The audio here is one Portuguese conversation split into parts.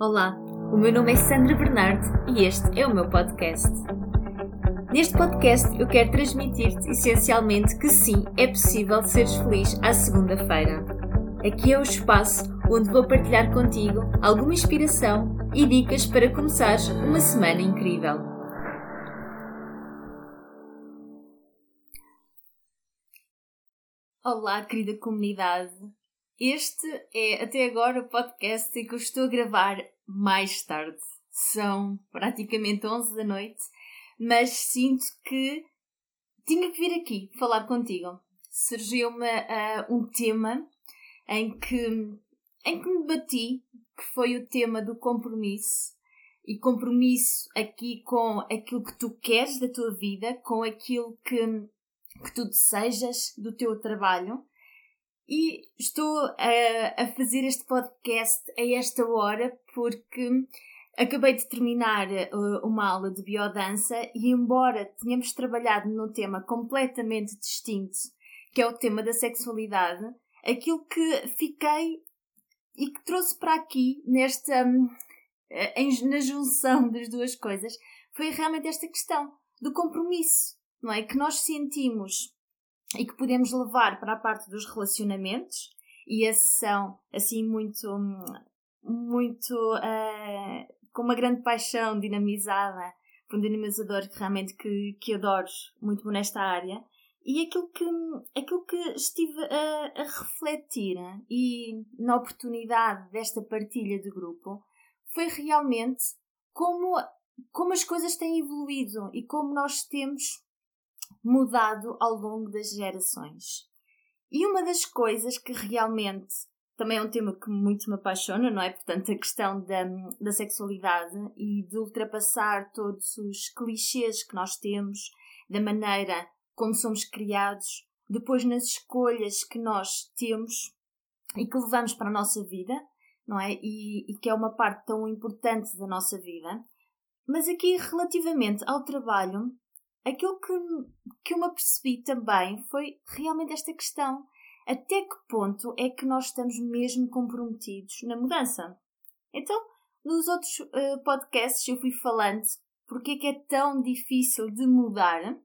Olá, o meu nome é Sandra Bernardo e este é o meu podcast. Neste podcast eu quero transmitir-te essencialmente que sim, é possível seres feliz à segunda-feira. Aqui é o espaço onde vou partilhar contigo alguma inspiração e dicas para começar uma semana incrível. Olá, querida comunidade. Este é até agora o podcast que eu estou a gravar mais tarde. São praticamente 11 da noite, mas sinto que tinha que vir aqui falar contigo. Surgiu-me uh, um tema em que, em que me bati, que foi o tema do compromisso. E compromisso aqui com aquilo que tu queres da tua vida, com aquilo que, que tu desejas do teu trabalho e estou a, a fazer este podcast a esta hora porque acabei de terminar uh, uma aula de biodança e, embora tenhamos trabalhado num tema completamente distinto, que é o tema da sexualidade, aquilo que fiquei e que trouxe para aqui, nesta, em, na junção das duas coisas, foi realmente esta questão do compromisso, não é? Que nós sentimos e que podemos levar para a parte dos relacionamentos e esses são assim muito muito uh, com uma grande paixão dinamizada por um dinamizador que realmente que, que adoro muito nesta área e aquilo que, aquilo que estive a, a refletir e na oportunidade desta partilha de grupo foi realmente como, como as coisas têm evoluído e como nós temos mudado ao longo das gerações. E uma das coisas que realmente também é um tema que muito me apaixona, não é? Portanto, a questão da, da sexualidade e de ultrapassar todos os clichês que nós temos, da maneira como somos criados, depois nas escolhas que nós temos e que levamos para a nossa vida, não é? E, e que é uma parte tão importante da nossa vida. Mas aqui, relativamente ao trabalho, aquilo que, que eu me apercebi também foi realmente esta questão. Até que ponto é que nós estamos mesmo comprometidos na mudança? Então, nos outros uh, podcasts eu fui falando porque é que é tão difícil de mudar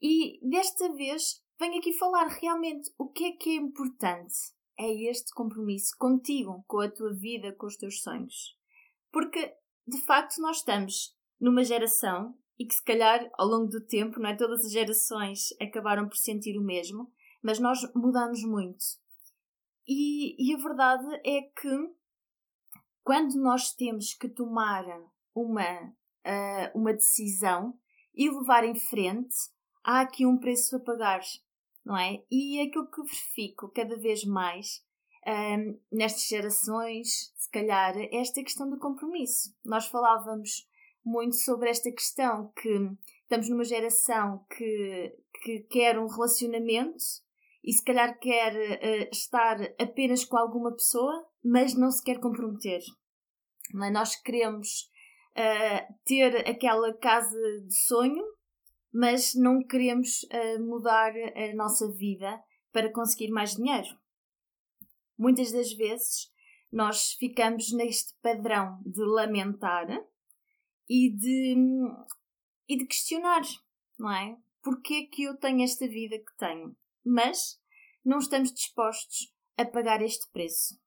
e desta vez venho aqui falar realmente o que é que é importante. É este compromisso contigo, com a tua vida, com os teus sonhos. Porque, de facto, nós estamos numa geração e que se calhar ao longo do tempo, não é? Todas as gerações acabaram por sentir o mesmo, mas nós mudamos muito. E, e a verdade é que quando nós temos que tomar uma, uh, uma decisão e levar em frente, há aqui um preço a pagar, não é? E aquilo que verifico cada vez mais um, ah, nestas gerações, se calhar, é esta questão do compromisso. Nós falávamos muito sobre esta questão que estamos numa geração que, que quer um relacionamento e se calhar quer uh, estar apenas com alguma pessoa, mas não se quer comprometer. É? nós queremos uh, ter aquela casa de sonho, mas não queremos uh, mudar a nossa vida para conseguir mais dinheiro. Muitas das vezes nós ficamos neste padrão de lamentar e de, e de questionar, não é? Porquê que eu tenho esta vida que tenho? Mas não estamos dispostos a pagar este preço.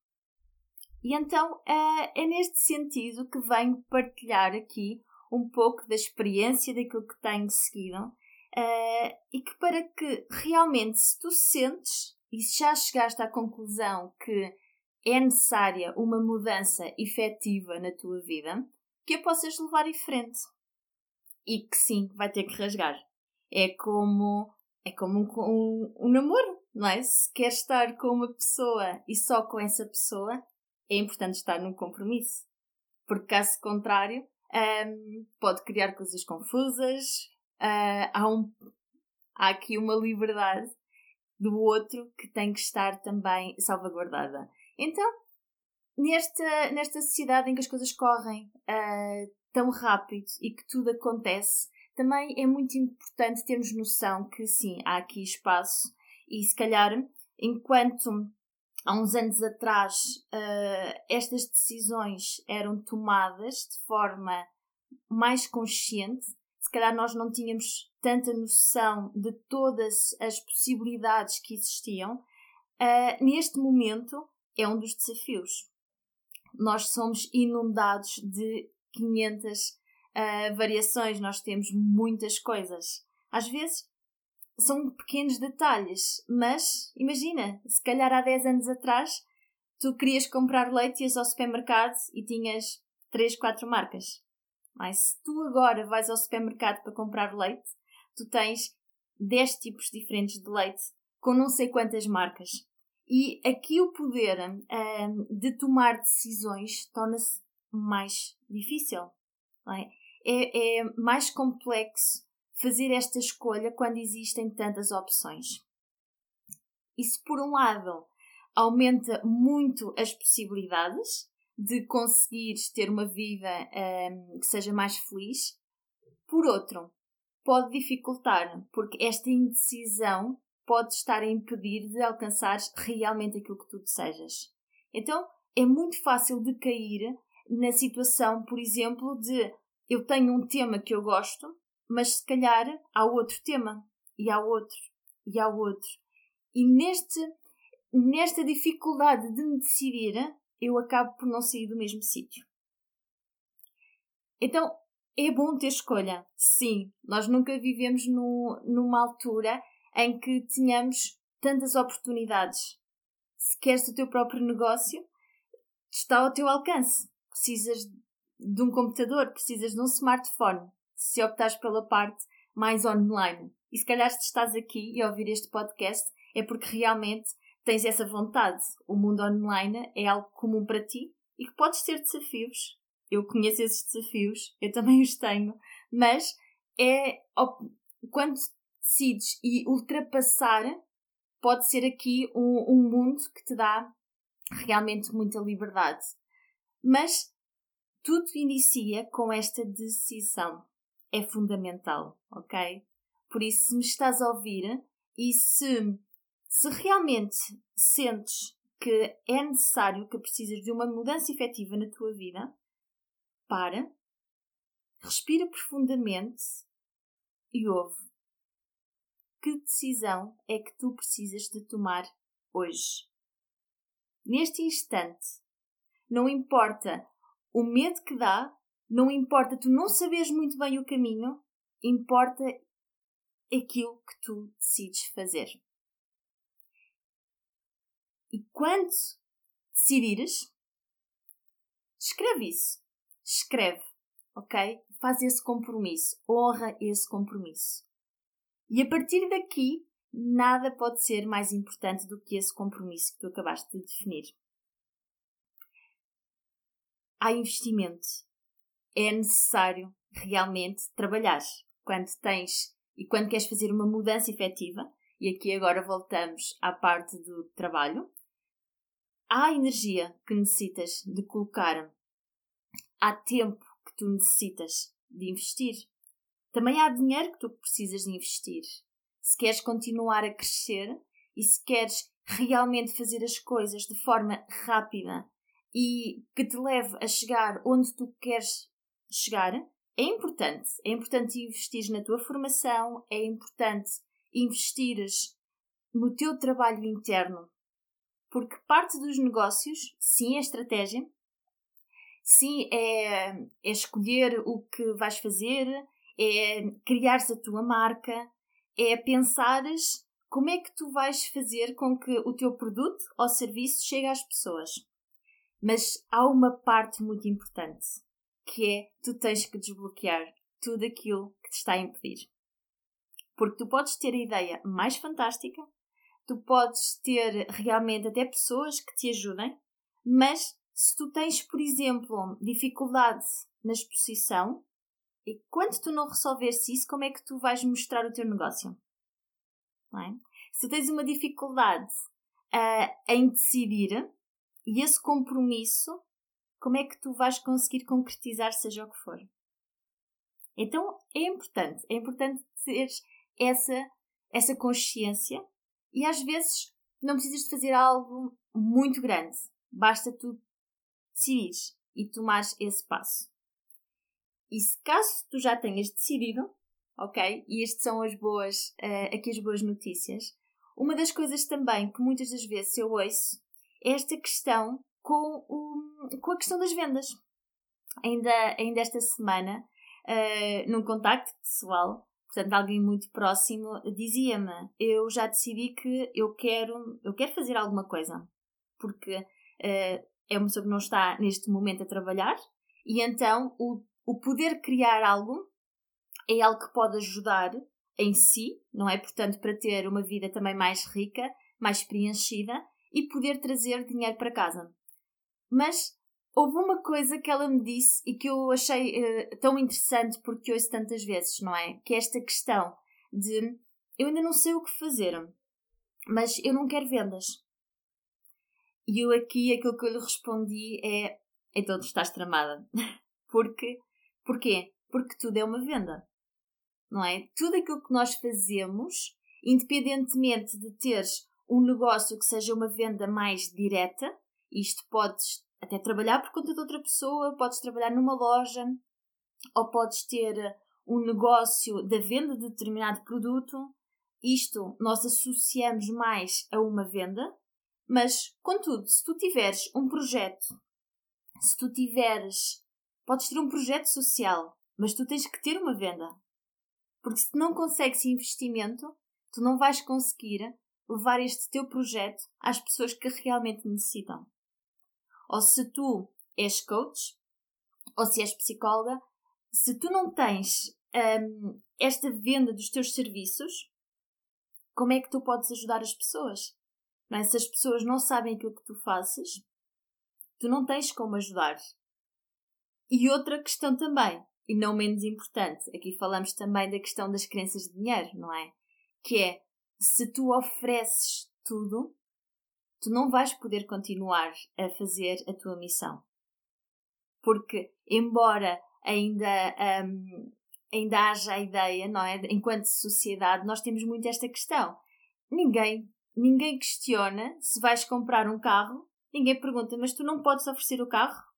E então é, é neste sentido que venho partilhar aqui um pouco da experiência daquilo que tenho seguido Uh, e que para que realmente, se tu sentes e já chegaste à conclusão que é necessária uma mudança efetiva na tua vida, que a possas levar em frente. E que sim, vai ter que rasgar. É como, é como um, um, um namoro, não é? Se queres estar com uma pessoa e só com essa pessoa, é importante estar num compromisso. Porque caso contrário, um, pode criar coisas confusas, uh, há, um, há aqui uma liberdade do outro que tem que estar também salvaguardada. Então, nesta, nesta sociedade em que as coisas correm uh, tão rápido e que tudo acontece, também é muito importante termos noção que sim, há aqui espaço e se calhar enquanto há uns anos atrás uh, estas decisões eram tomadas de forma mais consciente, se calhar nós não tínhamos tanta noção de todas as possibilidades que existiam. Uh, neste momento é um dos desafios. Nós somos inundados de 500 uh, variações, nós temos muitas coisas. Às vezes são pequenos detalhes, mas imagina, se calhar há 10 anos atrás tu querias comprar leite ias ao supermercado e tinhas 3, 4 marcas. Mas se tu agora vais ao supermercado para comprar leite, tu tens 10 tipos diferentes de leite com não sei quantas marcas. E aqui o poder um, de tomar decisões torna-se mais difícil. É? É, é mais complexo fazer esta escolha quando existem tantas opções. Isso, por um lado, aumenta muito as possibilidades de conseguires ter uma vida um, que seja mais feliz. Por outro, pode dificultar, porque esta indecisão pode estar a impedir de alcançar realmente aquilo que tu desejas. Então, é muito fácil de cair na situação, por exemplo, de eu tenho um tema que eu gosto, mas se calhar há outro tema, e há outro, e há outro. E neste, nesta dificuldade de me decidir, eu acabo por não sair do mesmo sítio. Então, é bom ter escolha. Sim, nós nunca vivemos no, numa altura em que tenhamos tantas oportunidades. Se queres o teu próprio negócio, está ao teu alcance. Precisas de um computador, precisas de um smartphone, se optares pela parte mais online. E se calhar se estás aqui e ouvir este podcast é porque realmente tens essa vontade. O mundo online é algo comum para ti e que podes ter desafios. Eu conheço esses desafios, eu também os tenho, mas é quando decides e ultrapassar, pode ser aqui um, um mundo que te dá realmente muita liberdade. Mas tudo inicia com esta decisão é fundamental, ok? Por isso, se me estás a ouvir e se, se realmente sentes que é necessário, que precisas de uma mudança efetiva na tua vida, para, respira profundamente e ouve. Que decisão é que tu precisas de tomar hoje? Neste instante, não importa o medo que dá, não importa tu não saberes muito bem o caminho, importa aquilo que tu decides fazer. E quando decidires, escreve isso. Escreve, ok? Faz esse compromisso. Honra esse compromisso. E a partir daqui, nada pode ser mais importante do que esse compromisso que tu acabaste de definir. Há investimento é necessário realmente trabalhar. Quando tens e quando queres fazer uma mudança efetiva, e aqui agora voltamos à parte do trabalho, há energia que necessitas de colocar, há tempo que tu necessitas de investir, também há dinheiro que tu precisas de investir. Se queres continuar a crescer e se queres realmente fazer as coisas de forma rápida e que te leve a chegar onde tu queres chegar, é importante. É importante investir na tua formação, é importante investires no teu trabalho interno. Porque parte dos negócios, sim, é estratégia, sim, é, é escolher o que vais fazer, é criar a tua marca, é pensares como é que tu vais fazer com que o teu produto ou serviço chegue às pessoas. Mas há uma parte muito importante que é tu tens que desbloquear tudo aquilo que te está a impedir. Porque tu podes ter a ideia mais fantástica, tu podes ter realmente até pessoas que te ajudem, mas se tu tens, por exemplo, dificuldade na exposição, e quando tu não resolveres isso, como é que tu vais mostrar o teu negócio? É? Se tens uma dificuldade uh, em decidir, e esse compromisso como é que tu vais conseguir concretizar seja o que for. Então é importante, é importante teres essa, essa consciência e às vezes não precisas de fazer algo muito grande. Basta tu decidires e tomares esse passo. E se caso tu já tenhas decidido, ok? E estas são as boas, uh, aqui as boas notícias. Uma das coisas também que muitas das vezes eu ouço é esta questão com, o, com a questão das vendas. Ainda, ainda esta semana, uh, num contacto pessoal, portanto alguém muito próximo, dizia-me, eu já decidi que eu quero, eu quero fazer alguma coisa, porque uh, é uma pessoa que não está neste momento a trabalhar, e então o, o poder criar algo é algo que pode ajudar em si, não é? Portanto, para ter uma vida também mais rica, mais preenchida e poder trazer dinheiro para casa. Mas houve uma coisa que ela me disse e que eu achei uh, tão interessante porque ouço tantas vezes, não é? Que é esta questão de eu ainda não sei o que fazer, mas eu não quero vendas. E eu aqui aquilo que eu lhe respondi é então tu estás tramada. porque, porquê? Porque tudo é uma venda. Não é? Tudo aquilo que nós fazemos, independentemente de teres um negócio que seja uma venda mais direta, isto podes até trabalhar por conta de outra pessoa, podes trabalhar numa loja, ou podes ter um negócio da venda de determinado produto. Isto nós associamos mais a uma venda, mas, contudo, se tu tiveres um projeto, se tu tiveres. Podes ter um projeto social, mas tu tens que ter uma venda. Porque se não consegues investimento, tu não vais conseguir levar este teu projeto às pessoas que realmente necessitam. Ou se tu és coach, ou se és psicóloga, se tu não tens hum, esta venda dos teus serviços, como é que tu podes ajudar as pessoas? Não é? Se as pessoas não sabem aquilo que tu fazes, tu não tens como ajudar. E outra questão também, e não menos importante, aqui falamos também da questão das crenças de dinheiro, não é? Que é, se tu ofereces tudo, tu não vais poder continuar a fazer a tua missão. Porque, embora ainda, um, ainda haja a ideia, não é? Enquanto sociedade, nós temos muito esta questão. Ninguém, ninguém questiona se vais comprar um carro, ninguém pergunta, mas tu não podes oferecer o carro?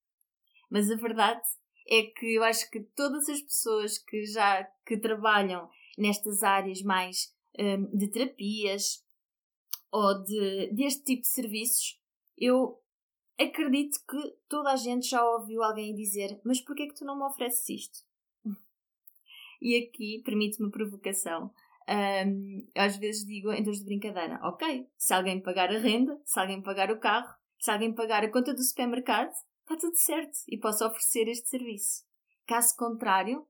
Mas a verdade é que eu acho que todas as pessoas que já que trabalham nestas áreas mais um, de terapias ou de, deste tipo de serviços, eu acredito que toda a gente já ouviu alguém dizer mas porquê é que tu não me ofereces isto? e aqui permite-me provocação. Um, às vezes digo em termos de brincadeira, ok, se alguém pagar a renda, se alguém pagar o carro, se alguém pagar a conta do supermercado, está tudo certo e posso oferecer este serviço. Caso contrário,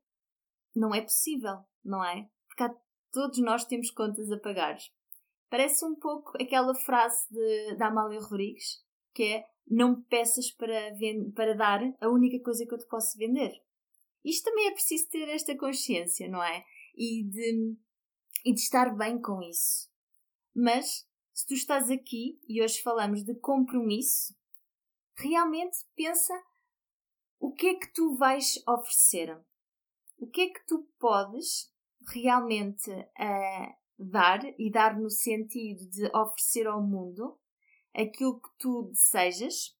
não é possível, não é? Porque todos nós temos contas a pagar. Parece um pouco aquela frase de, da Amália Rodrigues, que é não me peças para, para dar a única coisa que eu te posso vender. Isto também é preciso ter esta consciência, não é? E de, e de estar bem com isso. Mas, se tu estás aqui e hoje falamos de compromisso, realmente pensa o que é que tu vais oferecer. O que é que tu podes realmente uh, dar e dar no sentido de oferecer ao mundo aquilo que tu desejas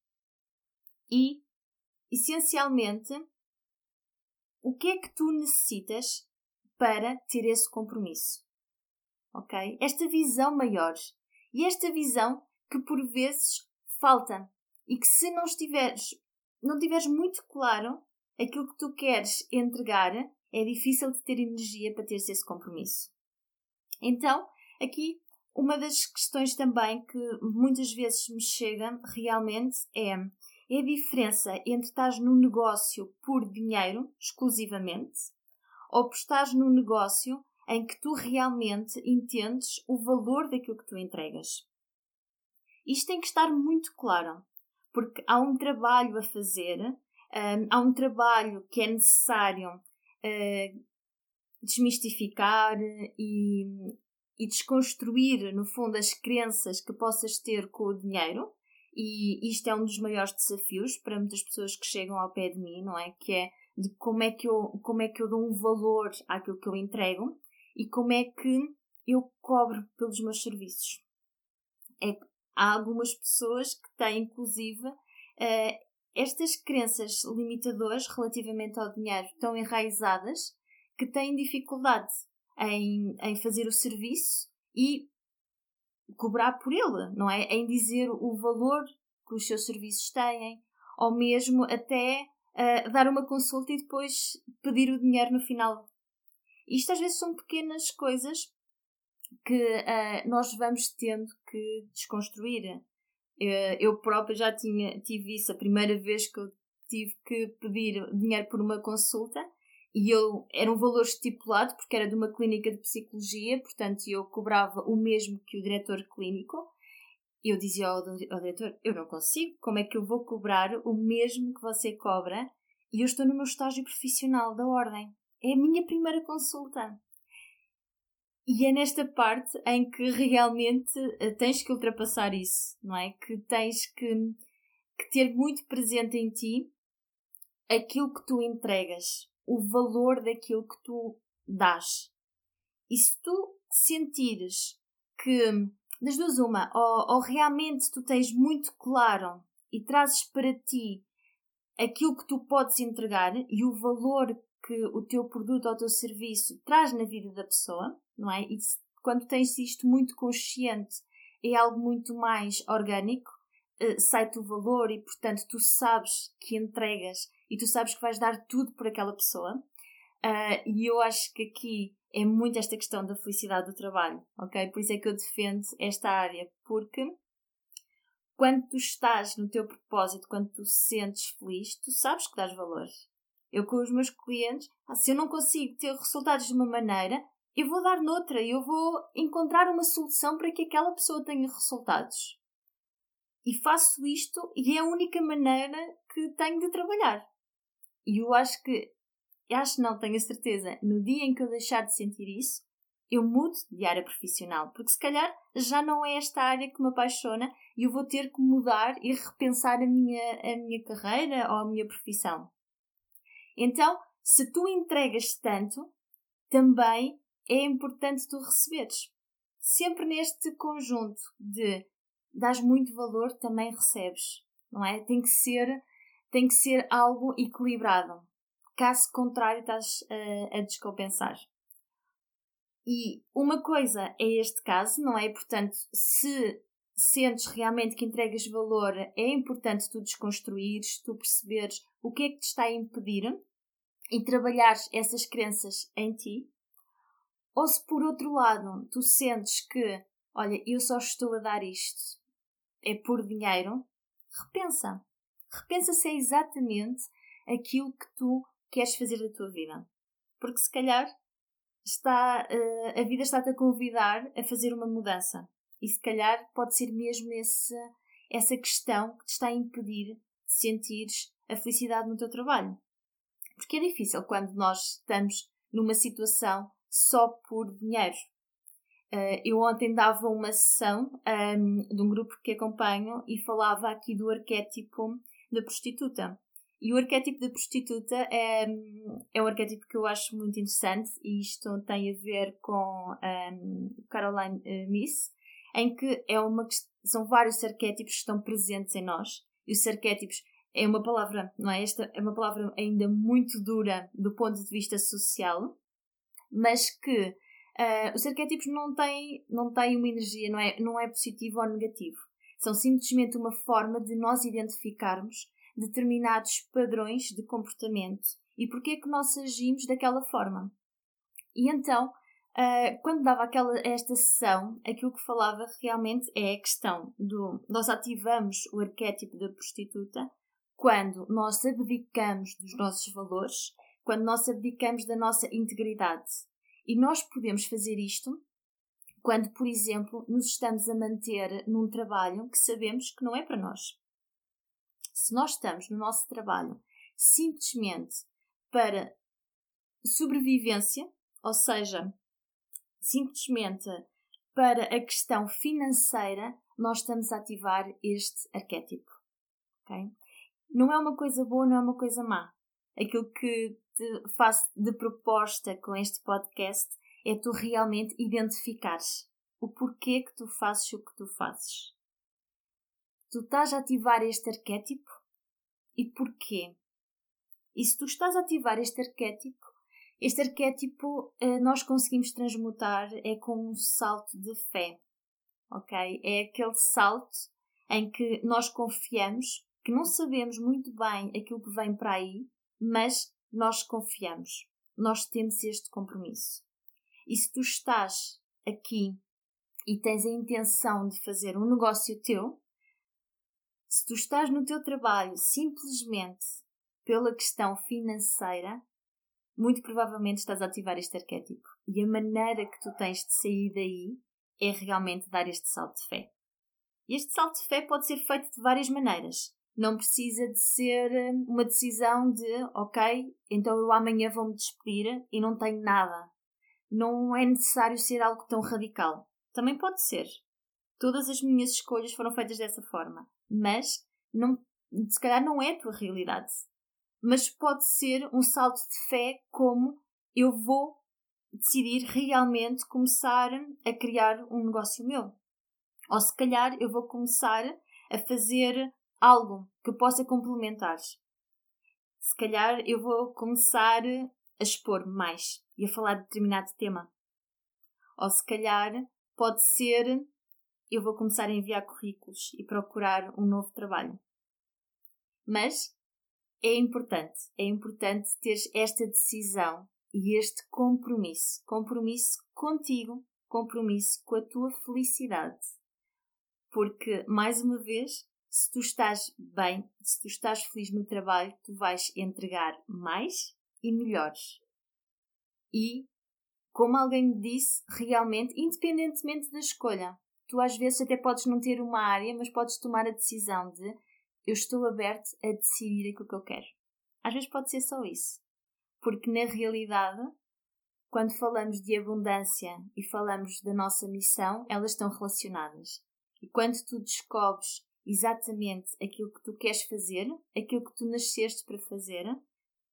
e, essencialmente, o que é que tu necessitas para ter esse compromisso. Ok? Esta visão maior. E esta visão que por vezes falta e que se não estiveres, não tiveres muito claro aquilo que tu queres entregar, é difícil de ter energia para ter esse compromisso. Então, aqui uma das questões também que muitas vezes me chega realmente é, é a diferença entre estás num negócio por dinheiro, exclusivamente, ou por estás num negócio em que tu realmente entendes o valor daquilo que tu entregas. Isto tem que estar muito claro porque há um trabalho a fazer, um, há um trabalho que é necessário uh, desmistificar e, e desconstruir, no fundo, as crenças que possas ter com o dinheiro. E isto é um dos maiores desafios para muitas pessoas que chegam ao pé de mim, não é? Que é de como é que eu, como é que eu dou um valor àquilo que eu entrego e como é que eu cobro pelos meus serviços. é há algumas pessoas que têm, inclusive, uh, estas crenças limitadoras relativamente ao dinheiro tão enraizadas que têm dificuldade em, em fazer o serviço e cobrar por ele, não é? Em dizer o valor que os seus serviços têm, ou mesmo até uh, dar uma consulta e depois pedir o dinheiro no final. Isto às vezes são pequenas coisas que uh, nós vamos tendo que desconstruir. Uh, eu própria já tinha, tive isso a primeira vez que eu tive que pedir dinheiro por uma consulta e eu era um valor estipulado porque era de uma clínica de psicologia, portanto eu cobrava o mesmo que o diretor clínico. Eu dizia ao, ao diretor: Eu não consigo, como é que eu vou cobrar o mesmo que você cobra? E eu estou no meu estágio profissional da ordem. É a minha primeira consulta. E é nesta parte em que realmente eh, tens que ultrapassar isso, não é? Que tens que, que ter muito presente em ti aquilo que tu entregas, o valor daquilo que tu dás. E se tu sentires que, das duas, uma, ou, ou realmente tu tens muito claro e trazes para ti aquilo que tu podes entregar e o valor que o teu produto ou o teu serviço traz na vida da pessoa, não é? E quando tens isto muito consciente, é algo muito mais orgânico, uh, sai-te o valor e, portanto, tu sabes que entregas e tu sabes que vais dar tudo por aquela pessoa. Uh, e eu acho que aqui é muito esta questão da felicidade do trabalho, ok? Por isso é que eu defendo esta área, porque quando tu estás no teu propósito, quando tu sentes feliz, tu sabes que dás valor. Eu com os meus clientes, ah, se eu não consigo ter resultados de uma maneira, eu vou dar noutra, eu vou encontrar uma solução para que aquela pessoa tenha resultados. E faço isto e é a única maneira que tenho de trabalhar. E eu acho que, acho não, tenho a certeza, no dia em que eu deixar de sentir isso, eu mudo de área profissional, porque se calhar já não é esta área que me apaixona e eu vou ter que mudar e repensar a minha, a minha carreira ou a minha profissão. Então, se tu entregas tanto, também é importante tu receberes. Sempre neste conjunto de dás muito valor, também recebes, não é? Tem que ser tem que ser algo equilibrado. Caso contrário, estás a, a descompensar. E uma coisa é este caso, não é? Portanto, se sentes realmente que entregas valor, é importante tu desconstruires, tu perceberes o que é que te está a impedir e trabalhares essas crenças em ti. Ou se por outro lado tu sentes que, olha, eu só estou a dar isto, é por dinheiro, repensa repensa se é exatamente aquilo que tu queres fazer da tua vida. Porque se calhar está, uh, a vida está-te a convidar a fazer uma mudança. E se calhar pode ser mesmo esse, essa questão que te está a impedir de sentires a felicidade no teu trabalho. Porque é difícil quando nós estamos numa situação só por dinheiro. Uh, eu ontem dava uma sessão um, ehm, de um grupo que acompanho e falava aqui do arquétipo da prostituta. E o arquétipo da prostituta é, é um arquétipo que eu acho muito interessante e isto tem a ver com um, Caroline uh, Miss, em que é uma, são vários arquétipos que estão presentes em nós. E os arquétipos é uma palavra, não é? Esta é uma palavra ainda muito dura do ponto de vista social, mas que uh, os arquétipos não têm, não têm uma energia, não é, não é positivo ou negativo. São simplesmente uma forma de nós identificarmos determinados padrões de comportamento e porque é que nós agimos daquela forma. E então, uh, quando dava aquela, esta sessão, aquilo que falava realmente é a questão do nós ativamos o arquétipo da prostituta quando nós abdicamos dos nossos valores, quando nós abdicamos da nossa integridade. E nós podemos fazer isto quando, por exemplo, nos estamos a manter num trabalho que sabemos que não é para nós. Se nós estamos no nosso trabalho simplesmente para sobrevivência, ou seja, simplesmente para a questão financeira, nós estamos a ativar este arquétipo. Okay? Não é uma coisa boa, não é uma coisa má. Aquilo que te faço de proposta com este podcast é tu realmente identificares o porquê que tu fazes o que tu fazes. Tu estás a ativar este arquétipo e porquê? E se tu estás a ativar este arquétipo, este arquétipo eh, nós conseguimos transmutar é com um salto de fé, ok? É aquele salto em que nós confiamos, que não sabemos muito bem aquilo que vem para aí, mas nós confiamos, nós temos este compromisso. E se tu estás aqui e tens a intenção de fazer um negócio teu, se tu estás no teu trabalho simplesmente pela questão financeira, muito provavelmente estás a ativar este arquétipo. E a maneira que tu tens de sair daí é realmente dar este salto de fé. Este salto de fé pode ser feito de várias maneiras. Não precisa de ser hum, uma decisão de, ok, então eu amanhã vou-me despedir e não tenho nada. Não é necessário ser algo tão radical. Também pode ser. Todas as minhas escolhas foram feitas dessa forma mas não, se calhar não é a tua realidade. Mas pode ser um salto de fé como eu vou decidir realmente começar a criar um negócio meu. Ou se calhar eu vou começar a fazer algo que possa complementar. Se calhar eu vou começar a expor mais e a falar de determinado tema. Ou se calhar pode ser eu vou começar a enviar currículos e procurar um novo trabalho. Mas é importante, é importante ter esta decisão e este compromisso. Compromisso contigo, compromisso com a tua felicidade. Porque, mais uma vez, se tu estás bem, se tu estás feliz no trabalho, tu vais entregar mais e melhores. E, como alguém me disse, realmente, independentemente da escolha, tu às vezes até podes não ter uma área, mas podes tomar a decisão de eu estou aberto a decidir aquilo que eu quero. Às vezes pode ser só isso. Porque na realidade, quando falamos de abundância e falamos da nossa missão, elas estão relacionadas. E quando tu descobres exatamente aquilo que tu queres fazer, aquilo que tu nasceste para fazer,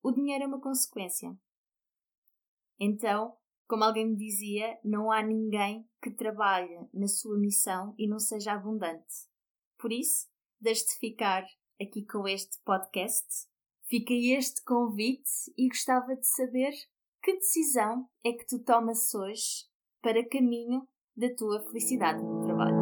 o dinheiro é uma consequência. Então, como alguém me dizia, não há ninguém que trabalhe na sua missão e não seja abundante. Por isso, deixe-te ficar aqui com este podcast. Fica este convite e gostava de saber que decisão é que tu tomas hoje para caminho da tua felicidade no trabalho.